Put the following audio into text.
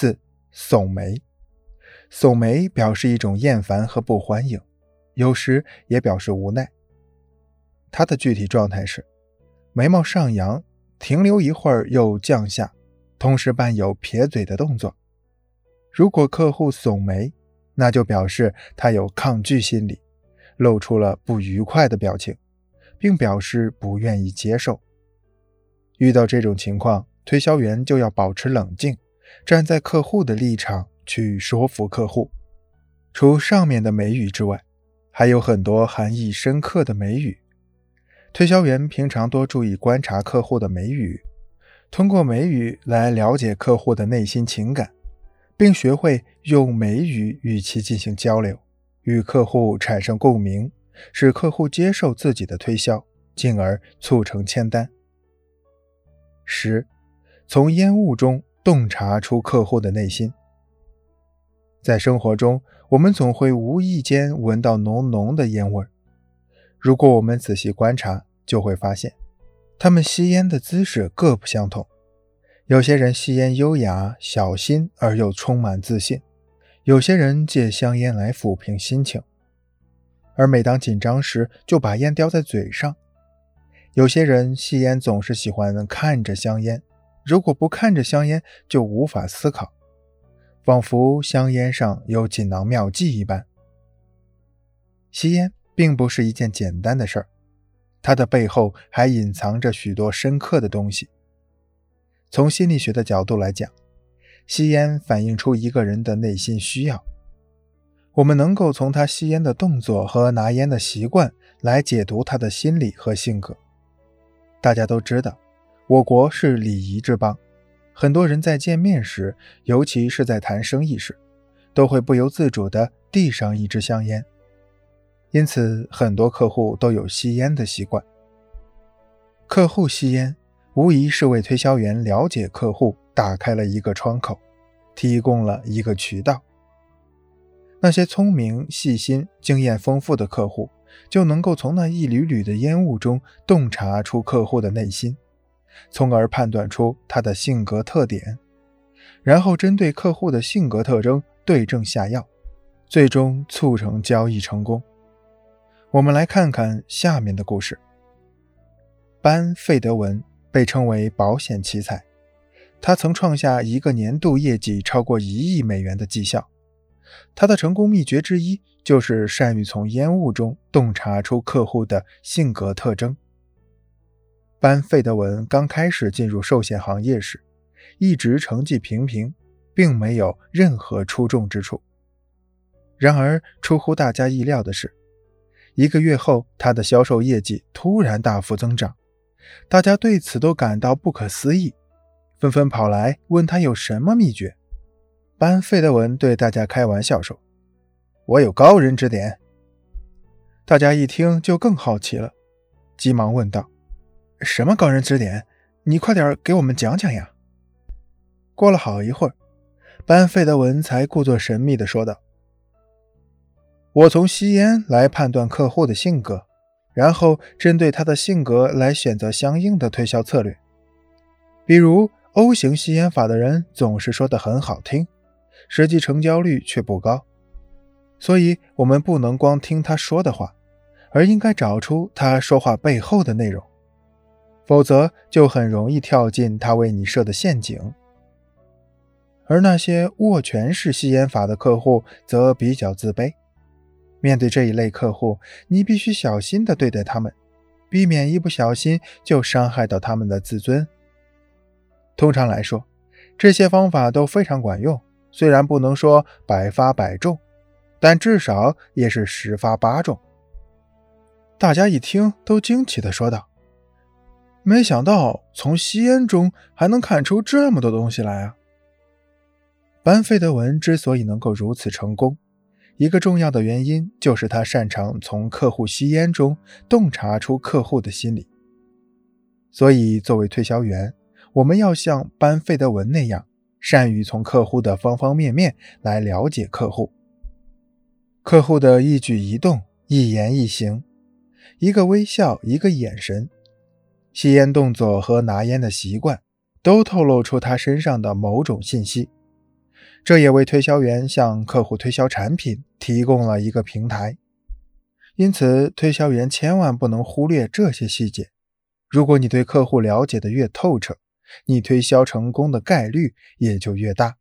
四、耸眉。耸眉表示一种厌烦和不欢迎，有时也表示无奈。它的具体状态是：眉毛上扬，停留一会儿又降下，同时伴有撇嘴的动作。如果客户耸眉，那就表示他有抗拒心理，露出了不愉快的表情，并表示不愿意接受。遇到这种情况，推销员就要保持冷静，站在客户的立场去说服客户。除上面的美语之外，还有很多含义深刻的美语。推销员平常多注意观察客户的美语，通过美语来了解客户的内心情感，并学会用美语与其进行交流，与客户产生共鸣，使客户接受自己的推销，进而促成签单。十，从烟雾中洞察出客户的内心。在生活中，我们总会无意间闻到浓浓的烟味儿。如果我们仔细观察，就会发现，他们吸烟的姿势各不相同。有些人吸烟优雅、小心而又充满自信；有些人借香烟来抚平心情，而每当紧张时就把烟叼在嘴上。有些人吸烟总是喜欢看着香烟，如果不看着香烟，就无法思考，仿佛香烟上有锦囊妙计一般。吸烟。并不是一件简单的事儿，它的背后还隐藏着许多深刻的东西。从心理学的角度来讲，吸烟反映出一个人的内心需要。我们能够从他吸烟的动作和拿烟的习惯来解读他的心理和性格。大家都知道，我国是礼仪之邦，很多人在见面时，尤其是在谈生意时，都会不由自主地递上一支香烟。因此，很多客户都有吸烟的习惯。客户吸烟，无疑是为推销员了解客户打开了一个窗口，提供了一个渠道。那些聪明、细心、经验丰富的客户，就能够从那一缕缕的烟雾中洞察出客户的内心，从而判断出他的性格特点，然后针对客户的性格特征对症下药，最终促成交易成功。我们来看看下面的故事。班费德文被称为保险奇才，他曾创下一个年度业绩超过一亿美元的绩效。他的成功秘诀之一就是善于从烟雾中洞察出客户的性格特征。班费德文刚开始进入寿险行业时，一直成绩平平，并没有任何出众之处。然而，出乎大家意料的是。一个月后，他的销售业绩突然大幅增长，大家对此都感到不可思议，纷纷跑来问他有什么秘诀。班费德文对大家开玩笑说：“我有高人指点。”大家一听就更好奇了，急忙问道：“什么高人指点？你快点给我们讲讲呀！”过了好一会儿，班费德文才故作神秘地说道。我从吸烟来判断客户的性格，然后针对他的性格来选择相应的推销策略。比如 O 型吸烟法的人总是说的很好听，实际成交率却不高，所以我们不能光听他说的话，而应该找出他说话背后的内容，否则就很容易跳进他为你设的陷阱。而那些握拳式吸烟法的客户则比较自卑。面对这一类客户，你必须小心地对待他们，避免一不小心就伤害到他们的自尊。通常来说，这些方法都非常管用，虽然不能说百发百中，但至少也是十发八中。大家一听，都惊奇地说道：“没想到从吸烟中还能看出这么多东西来啊！”班费德文之所以能够如此成功。一个重要的原因就是他擅长从客户吸烟中洞察出客户的心理。所以，作为推销员，我们要像班费德文那样，善于从客户的方方面面来了解客户。客户的一举一动、一言一行，一个微笑、一个眼神，吸烟动作和拿烟的习惯，都透露出他身上的某种信息。这也为推销员向客户推销产品提供了一个平台。因此，推销员千万不能忽略这些细节。如果你对客户了解的越透彻，你推销成功的概率也就越大。